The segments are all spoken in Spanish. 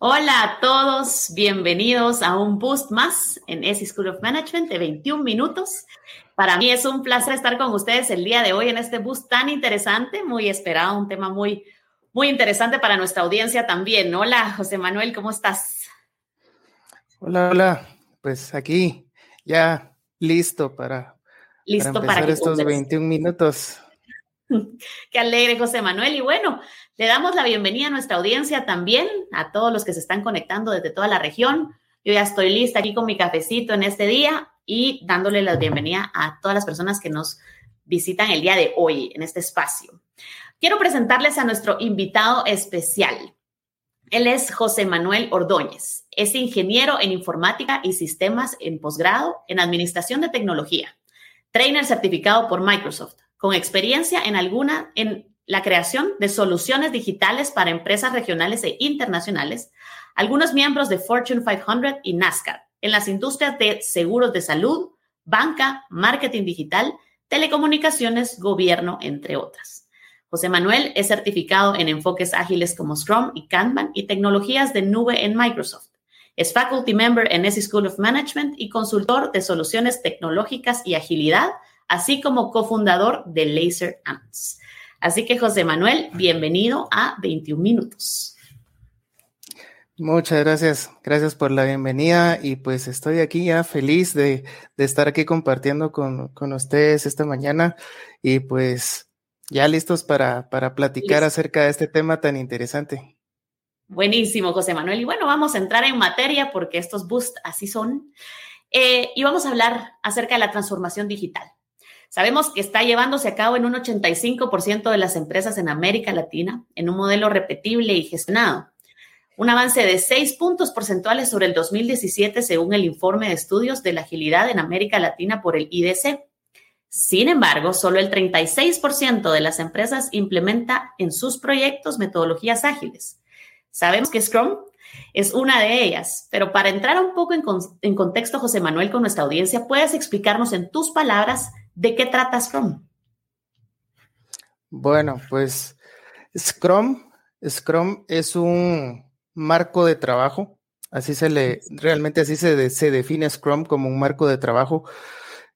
Hola a todos, bienvenidos a un boost más en ESI School of Management de 21 minutos. Para mí es un placer estar con ustedes el día de hoy en este boost tan interesante, muy esperado, un tema muy, muy interesante para nuestra audiencia también. Hola, José Manuel, ¿cómo estás? Hola, hola. Pues aquí ya listo para, listo para, empezar estos 21 minutos. Qué alegre, José Manuel. Y bueno, le damos la bienvenida a nuestra audiencia también, a todos los que se están conectando desde toda la región. Yo ya estoy lista aquí con mi cafecito en este día y dándole la bienvenida a todas las personas que nos visitan el día de hoy en este espacio. Quiero presentarles a nuestro invitado especial. Él es José Manuel Ordóñez. Es ingeniero en informática y sistemas en posgrado en administración de tecnología, trainer certificado por Microsoft con experiencia en alguna en la creación de soluciones digitales para empresas regionales e internacionales, algunos miembros de Fortune 500 y NASCAR en las industrias de seguros de salud, banca, marketing digital, telecomunicaciones, gobierno, entre otras. José Manuel es certificado en enfoques ágiles como Scrum y Kanban y tecnologías de nube en Microsoft. Es faculty member en S School of Management y consultor de soluciones tecnológicas y agilidad así como cofundador de Laser Ants. Así que José Manuel, bienvenido a 21 minutos. Muchas gracias, gracias por la bienvenida y pues estoy aquí ya feliz de, estar aquí compartiendo con, ustedes esta mañana y pues ya listos para, platicar acerca de este tema tan interesante. Buenísimo, José Manuel. Y bueno, vamos a entrar en materia porque estos boosts así son. Eh, y vamos a hablar acerca de la transformación digital. Sabemos que está llevándose a cabo en un 85% de las empresas en América Latina en un modelo repetible y gestionado. Un avance de 6 puntos porcentuales sobre el 2017 según el informe de estudios de la agilidad en América Latina por el IDC. Sin embargo, solo el 36% de las empresas implementa en sus proyectos metodologías ágiles. Sabemos que Scrum es una de ellas, pero para entrar un poco en, en contexto, José Manuel, con nuestra audiencia, ¿puedes explicarnos en tus palabras ¿De qué trata Scrum? Bueno, pues Scrum, Scrum es un marco de trabajo, así se le, realmente así se, se define Scrum como un marco de trabajo.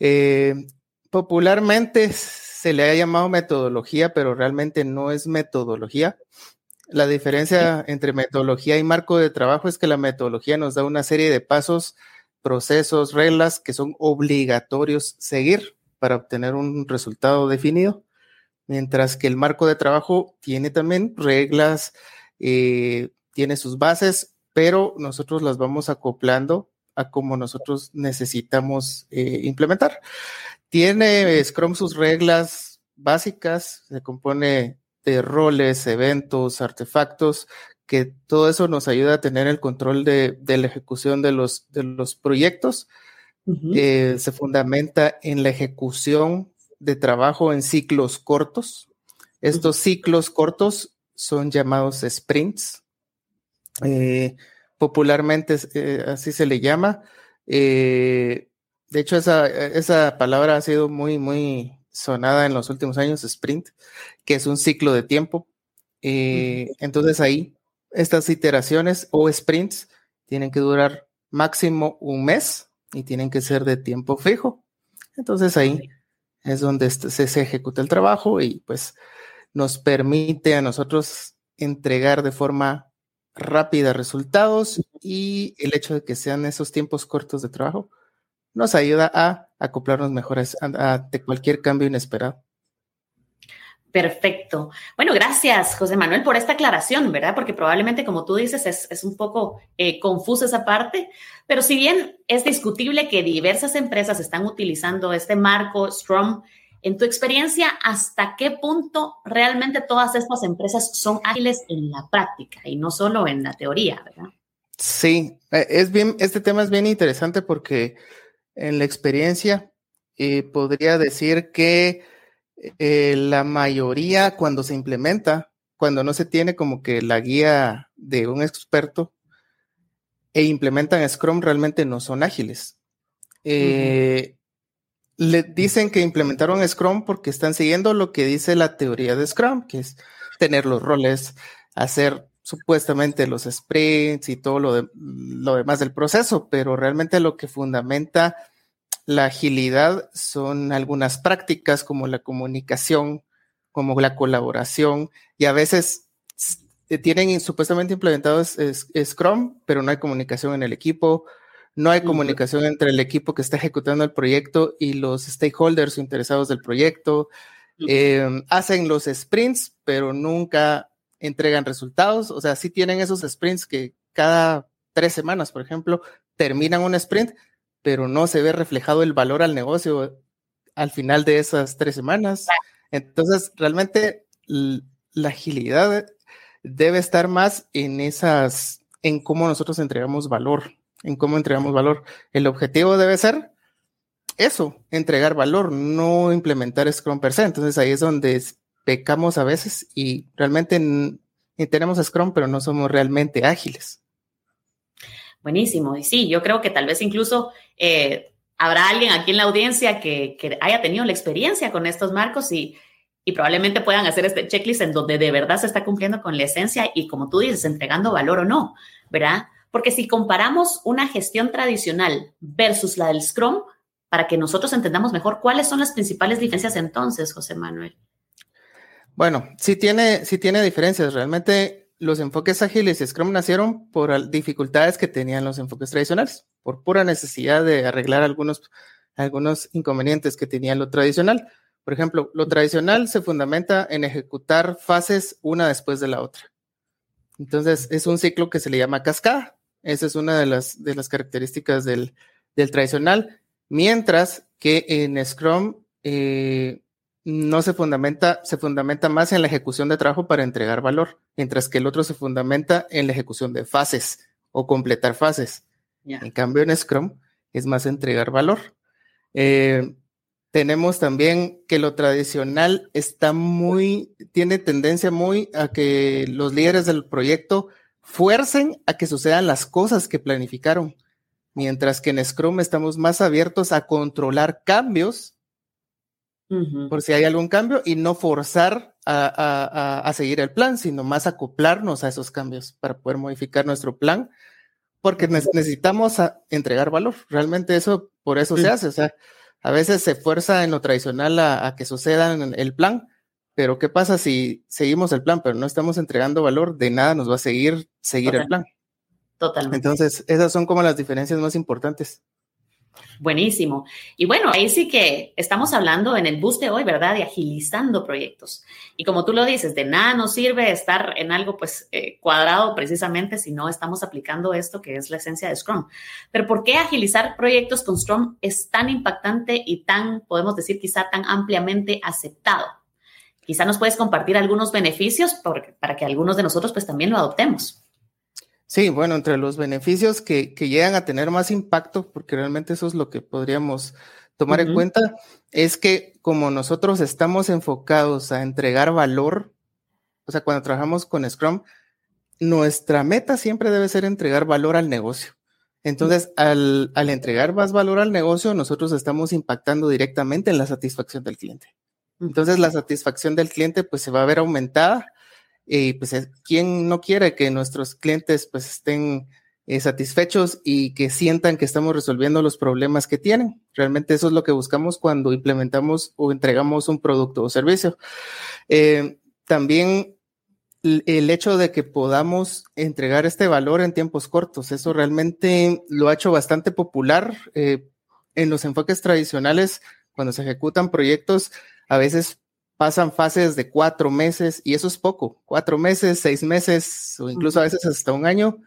Eh, popularmente se le ha llamado metodología, pero realmente no es metodología. La diferencia entre metodología y marco de trabajo es que la metodología nos da una serie de pasos, procesos, reglas que son obligatorios seguir para obtener un resultado definido, mientras que el marco de trabajo tiene también reglas, eh, tiene sus bases, pero nosotros las vamos acoplando a como nosotros necesitamos eh, implementar. Tiene Scrum sus reglas básicas, se compone de roles, eventos, artefactos, que todo eso nos ayuda a tener el control de, de la ejecución de los, de los proyectos eh, se fundamenta en la ejecución de trabajo en ciclos cortos. Estos ciclos cortos son llamados sprints. Eh, popularmente eh, así se le llama. de hecho, esa, esa, palabra ha sido muy, muy sonada en los últimos años, sprint, que es un ciclo de tiempo. Entonces ahí, estas iteraciones o sprints tienen que durar máximo un mes y tienen que ser de tiempo fijo. Entonces ahí es donde se, se ejecuta el trabajo y pues nos permite a nosotros entregar de forma rápida resultados y el hecho de que sean esos tiempos cortos de trabajo nos ayuda a acoplarnos mejor a cualquier cambio inesperado. Perfecto. Bueno, gracias, José Manuel, por esta aclaración, ¿verdad? Porque probablemente, como tú dices, es, un poco eh, confusa esa parte, pero si bien es discutible que diversas empresas están utilizando este marco Scrum, en tu experiencia, ¿hasta qué punto realmente todas estas empresas son ágiles en la práctica y no solo en la teoría, ¿verdad? Sí, eh, es bien, este tema es bien interesante porque en la experiencia eh, podría decir que eh, la mayoría cuando se implementa, cuando no se tiene como que la guía de un experto e implementan Scrum, realmente no son ágiles. Eh, le dicen que implementaron Scrum porque están siguiendo lo que dice la teoría de Scrum, que es tener los roles, hacer supuestamente los sprints y todo lo, lo demás del proceso, pero realmente lo que fundamenta la agilidad son algunas prácticas como la comunicación, como la colaboración y a veces tienen supuestamente implementados Scrum, pero no hay comunicación en el equipo, no hay comunicación entre el equipo que está ejecutando el proyecto y los stakeholders interesados del proyecto. Em, hacen los sprints, pero nunca entregan resultados. O sea, sí tienen esos sprints que cada tres semanas, por ejemplo, terminan un sprint, pero no se ve reflejado el valor al negocio al final de esas tres semanas. Entonces, realmente la agilidad debe estar más en esas, en cómo nosotros entregamos valor, en cómo entregamos valor. El objetivo debe ser eso, entregar valor, no implementar Scrum per se. Entonces ahí es donde pecamos a veces y realmente tenemos Scrum, pero no somos realmente ágiles. Buenísimo. Y sí, yo creo que tal vez incluso eh, habrá alguien aquí en la audiencia que, que, haya tenido la experiencia con estos marcos y y probablemente puedan hacer este checklist en donde de verdad se está cumpliendo con la esencia y como tú dices, entregando valor o no, ¿verdad? Porque si comparamos una gestión tradicional versus la del Scrum, para que nosotros entendamos mejor cuáles son las principales diferencias entonces, José Manuel. Bueno, sí tiene, sí tiene diferencias. Realmente los enfoques ágiles y Scrum nacieron por dificultades que tenían los enfoques tradicionales, por pura necesidad de arreglar algunos, algunos inconvenientes que tenía lo tradicional. Por ejemplo, lo tradicional se fundamenta en ejecutar fases una después de la otra. Entonces, es un ciclo que se le llama cascada. Esa es una de las, de las características del, tradicional. Mientras que en Scrum eh, no se fundamenta, se fundamenta más en la ejecución de trabajo para entregar valor, mientras que el otro se fundamenta en la ejecución de fases o completar fases. En cambio, en Scrum es más entregar valor. Eh, tenemos también que lo tradicional está muy, tiene tendencia muy a que los líderes del proyecto fuercen a que sucedan las cosas que planificaron, mientras que en Scrum estamos más abiertos a controlar cambios por si hay algún cambio y no forzar a, seguir el plan, sino más acoplarnos a esos cambios para poder modificar nuestro plan, porque necesitamos entregar valor. Realmente eso, por eso se hace. O sea, a veces se fuerza en lo tradicional a, que suceda el plan, pero ¿qué pasa si seguimos el plan, pero no estamos entregando valor? De nada nos va a seguir seguir el plan. Totalmente. Entonces, esas son como las diferencias más importantes. Buenísimo. Y bueno, ahí sí que estamos hablando en el bus de hoy, ¿verdad? De agilizando proyectos. Y como tú lo dices, de nada nos sirve estar en algo pues eh, cuadrado precisamente si no estamos aplicando esto que es la esencia de Scrum. Pero ¿por qué agilizar proyectos con Scrum es tan impactante y tan, podemos decir, quizá tan ampliamente aceptado? Quizá nos puedes compartir algunos beneficios para que algunos de nosotros pues también lo adoptemos. Sí, bueno, entre los beneficios que, llegan a tener más impacto, porque realmente eso es lo que podríamos tomar en cuenta, es que como nosotros estamos enfocados a entregar valor, o sea, cuando trabajamos con Scrum, nuestra meta siempre debe ser entregar valor al negocio. Entonces, al, al, entregar más valor al negocio, nosotros estamos impactando directamente en la satisfacción del cliente. Entonces, la satisfacción del cliente pues se va a ver aumentada y pues, ¿quién no quiere que nuestros clientes pues estén eh, satisfechos y que sientan que estamos resolviendo los problemas que tienen? Realmente eso es lo que buscamos cuando implementamos o entregamos un producto o servicio. Eh, también el hecho de que podamos entregar este valor en tiempos cortos, eso realmente lo ha hecho bastante popular eh, en los enfoques tradicionales cuando se ejecutan proyectos. A veces pasan fases de cuatro meses y eso es poco, cuatro meses, seis meses o incluso a veces hasta un año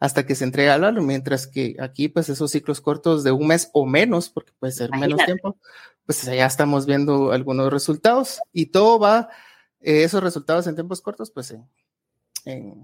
hasta que se entrega el valor, mientras que aquí pues esos ciclos cortos de un mes o menos, porque puede ser menos tiempo, pues ya estamos viendo algunos resultados y todo va, eh, esos resultados en tiempos cortos pues eh,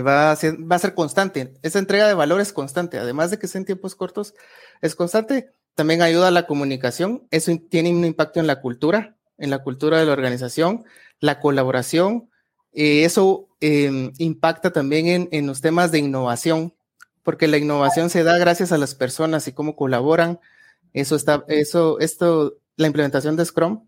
va, a ser, va a ser constante, esa entrega de valor es constante, además de que sea en tiempos cortos, es constante, también ayuda a la comunicación, eso tiene un impacto en la cultura, en la cultura de la organización, la colaboración. Eh, eso em, impacta también en, los temas de innovación, porque la innovación se da gracias a las personas y cómo colaboran. Eso está, eso, esto, la implementación de Scrum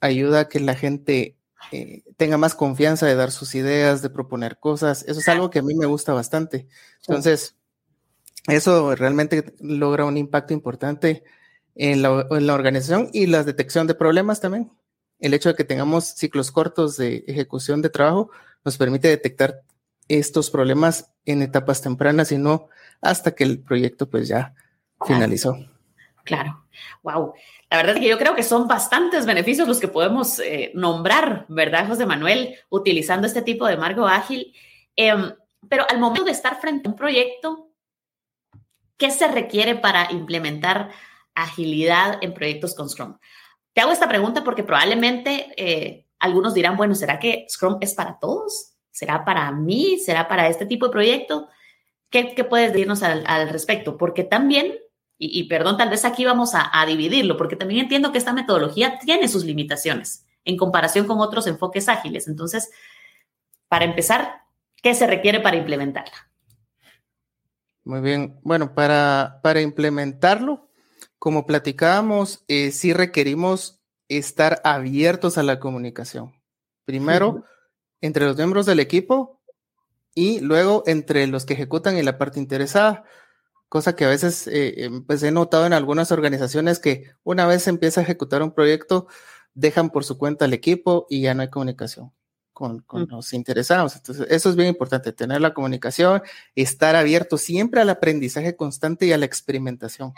ayuda a que la gente eh, tenga más confianza de dar sus ideas, de proponer cosas. Eso es algo que a mí me gusta bastante. Entonces, eso realmente logra un impacto importante en la, en la, organización y la detección de problemas también. El hecho de que tengamos ciclos cortos de ejecución de trabajo nos permite detectar estos problemas en etapas tempranas y no hasta que el proyecto pues ya finalizó. Claro, wow. La verdad es que yo creo que son bastantes beneficios los que podemos eh, nombrar, ¿verdad, José Manuel? Utilizando este tipo de marco ágil. Em, pero al momento de estar frente a un proyecto, ¿qué se requiere para implementar agilidad en proyectos con Scrum? Te hago esta pregunta porque probablemente eh, algunos dirán, bueno, ¿será que Scrum es para todos? ¿Será para mí? ¿Será para este tipo de proyecto? ¿Qué, puedes decirnos al, respecto? Porque también, y, perdón, tal vez aquí vamos a, dividirlo, porque también entiendo que esta metodología tiene sus limitaciones en comparación con otros enfoques ágiles. Entonces, para empezar, ¿qué se requiere para implementarla? Muy bien. Bueno, para, para implementarlo, como platicábamos, eh, sí requerimos estar abiertos a la comunicación. Primero, entre los miembros del equipo y luego entre los que ejecutan y la parte interesada. Cosa que a veces eh, em, pues he notado en algunas organizaciones que una vez se empieza a ejecutar un proyecto, dejan por su cuenta al equipo y ya no hay comunicación con, con los interesados. Entonces, eso es bien importante, tener la comunicación, estar abierto siempre al aprendizaje constante y a la experimentación,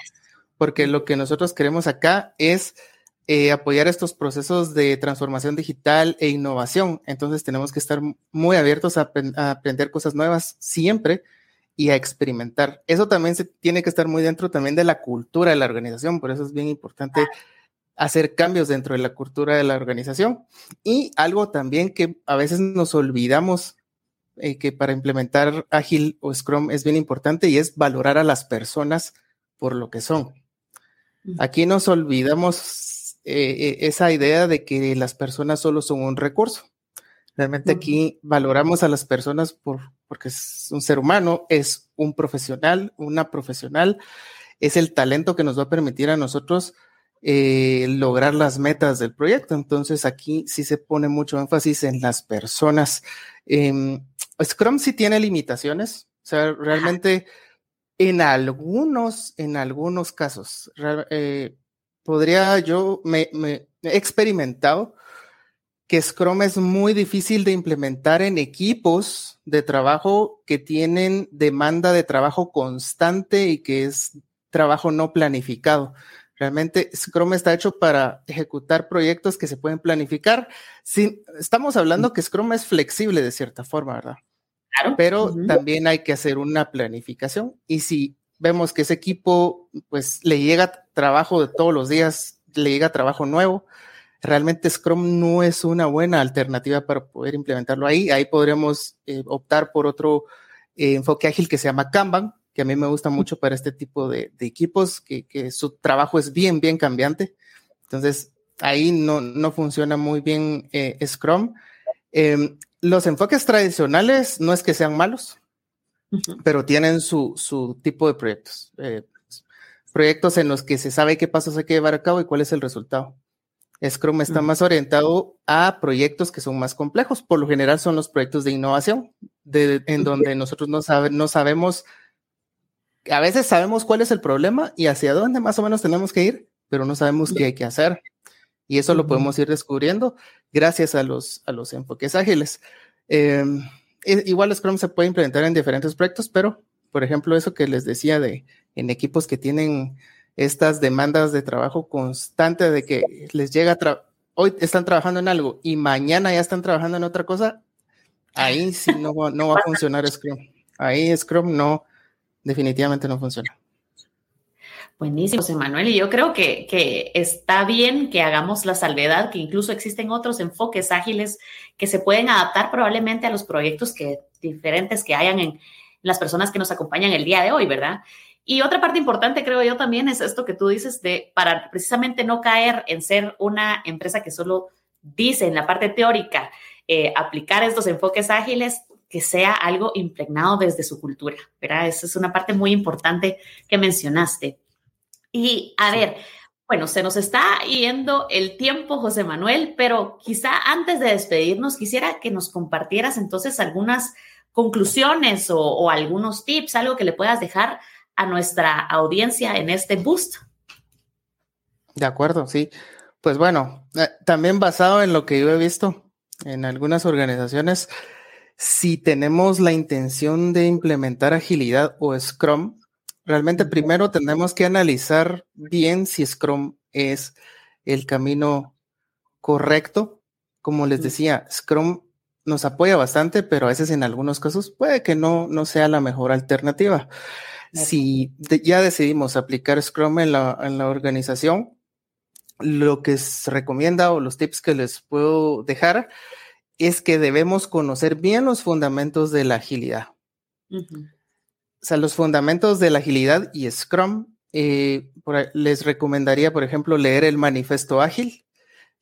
porque lo que nosotros queremos acá es eh, apoyar estos procesos de transformación digital e innovación. Entonces tenemos que estar muy abiertos a, aprender cosas nuevas siempre y a experimentar. Eso también se tiene que estar muy dentro también de la cultura de la organización, por eso es bien importante hacer cambios dentro de la cultura de la organización. Y algo también que a veces nos olvidamos eh, que para implementar Agile o Scrum es bien importante y es valorar a las personas por lo que son. Aquí nos olvidamos eh, e, esa idea de que las personas solo son un recurso. Realmente aquí valoramos a las personas por, porque es un ser humano, es un profesional, una profesional, es el talento que nos va a permitir a nosotros eh, lograr las metas del proyecto. Entonces aquí sí se pone mucho énfasis en las personas. Em, Scrum sí tiene limitaciones, o sea, realmente en algunos, en algunos casos, eh, podría yo, me, he experimentado que Scrum es muy difícil de implementar en equipos de trabajo que tienen demanda de trabajo constante y que es trabajo no planificado. Realmente Scrum está hecho para ejecutar proyectos que se pueden planificar. estamos hablando que Scrum es flexible de cierta forma, ¿verdad? Claro. Pero también hay que hacer una planificación. Y si vemos que ese equipo pues le llega trabajo de todos los días, le llega trabajo nuevo. Realmente Scrum no es una buena alternativa para poder implementarlo ahí. Ahí podríamos eh, optar por otro eh, enfoque ágil que se llama Kanban, que a mí me gusta mucho para este tipo de, equipos, que, su trabajo es bien, bien cambiante. Entonces, ahí no, no funciona muy bien eh, Scrum. Los enfoques tradicionales no es que sean malos, pero tienen su, su, tipo de proyectos. Eh, proyectos en los que se sabe qué pasos hay que llevar a cabo y cuál es el resultado. Scrum está más orientado a proyectos que son más complejos. Por lo general son los proyectos de innovación, de, en donde nosotros no, sabe, no sabemos, a veces sabemos cuál es el problema y hacia dónde más o menos tenemos que ir, pero no sabemos qué hay que hacer. Y eso lo podemos ir descubriendo gracias a los, a los enfoques ágiles. Eh, igual Scrum se puede implementar en diferentes proyectos, pero por ejemplo, eso que les decía de en equipos que tienen estas demandas de trabajo constante de que les llega, hoy están trabajando en algo y mañana ya están trabajando en otra cosa, ahí sí no, no va a funcionar Scrum. Ahí Scrum no, definitivamente no funciona. Buenísimo, José Manuel. Y yo creo que, que, está bien que hagamos la salvedad, que incluso existen otros enfoques ágiles que se pueden adaptar probablemente a los proyectos que, diferentes que hayan en las personas que nos acompañan el día de hoy, ¿verdad? Y otra parte importante, creo yo, también es esto que tú dices de, para precisamente no caer en ser una empresa que solo dice en la parte teórica eh, aplicar estos enfoques ágiles, que sea algo impregnado desde su cultura, ¿verdad? Esa es una parte muy importante que mencionaste. Y a ver, Bueno, se nos está yendo el tiempo, José Manuel, pero quizá antes de despedirnos, quisiera que nos compartieras entonces algunas conclusiones o, algunos tips, algo que le puedas dejar a nuestra audiencia en este boost. De acuerdo, sí. Pues bueno, eh, también basado en lo que yo he visto en algunas organizaciones, si tenemos la intención de implementar agilidad o Scrum, Realmente primero tenemos que analizar bien si Scrum es el camino correcto. Como les decía, Scrum nos apoya bastante, pero a veces en algunos casos puede que no, no sea la mejor alternativa. Si ya decidimos aplicar Scrum en la, en la organización, lo que se recomienda o los tips que les puedo dejar es que debemos conocer bien los fundamentos de la agilidad o sea, los fundamentos de la agilidad y Scrum, eh, les recomendaría, por ejemplo, leer el manifiesto ágil.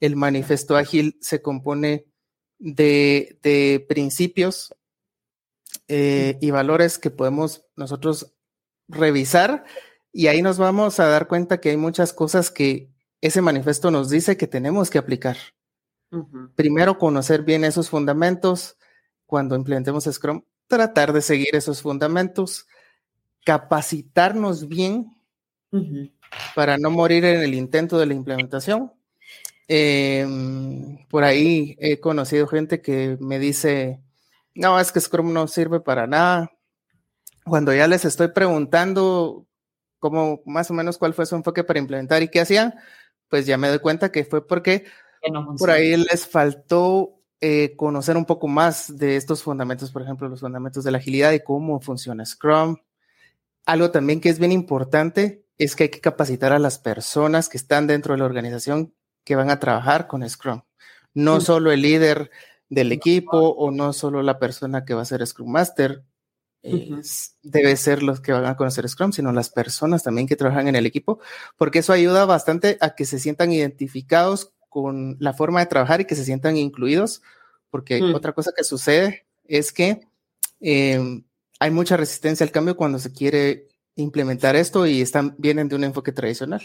El manifiesto ágil se compone de, principios eh, y valores que podemos nosotros revisar y ahí nos vamos a dar cuenta que hay muchas cosas que ese manifiesto nos dice que tenemos que aplicar. Primero, conocer bien esos fundamentos cuando implementemos Scrum tratar de seguir esos fundamentos, capacitarnos bien para no morir en el intento de la implementación. Em, por ahí he conocido gente que me dice, no, es que Scrum no sirve para nada. Cuando ya les estoy preguntando cómo más o menos cuál fue su enfoque para implementar y qué hacían, pues ya me doy cuenta que fue porque por ahí les faltó eh, conocer un poco más de estos fundamentos, por ejemplo, los fundamentos de la agilidad y cómo funciona Scrum. Algo también que es bien importante es que hay que capacitar a las personas que están dentro de la organización que van a trabajar con Scrum. No solo el líder del equipo o no solo la persona que va a ser Scrum Master, debe ser los que van a conocer Scrum, sino las personas también que trabajan en el equipo, porque eso ayuda bastante a que se sientan identificados con la forma de trabajar y que se sientan incluidos, porque mm. otra cosa que sucede es que em, hay mucha resistencia al cambio cuando se quiere implementar esto y están, vienen de un enfoque tradicional.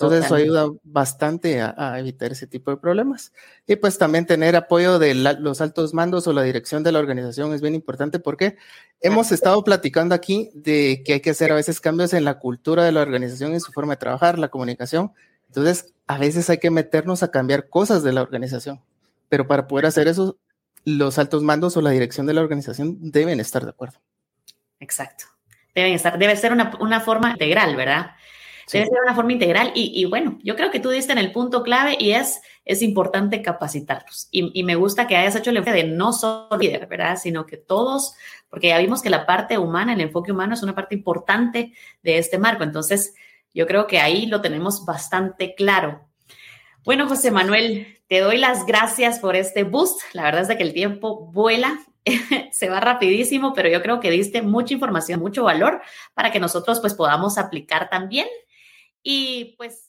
Entonces eso ayuda bastante a, evitar ese tipo de problemas. Y pues también tener apoyo de los altos mandos o la dirección de la organización es bien importante porque hemos estado platicando aquí de que hay que hacer a veces cambios en la cultura de la organización y su forma de trabajar, la comunicación, entonces, a veces hay que meternos a cambiar cosas de la organización, pero para poder hacer eso, los altos mandos o la dirección de la organización deben estar de acuerdo. Exacto. Deben estar, debe ser una, forma integral, ¿verdad? Debe ser una forma integral y, bueno, yo creo que tú diste en el punto clave y es, es importante capacitarlos. Y, me gusta que hayas hecho el enfoque de no solo líder, ¿verdad? Sino que todos, porque ya vimos que la parte humana, el enfoque humano es una parte importante de este marco. Entonces, yo creo que ahí lo tenemos bastante claro. Bueno, José Manuel, te doy las gracias por este boost. La verdad es de que el tiempo vuela, se va rapidísimo, pero yo creo que diste mucha información, mucho valor para que nosotros pues podamos aplicar también. Y pues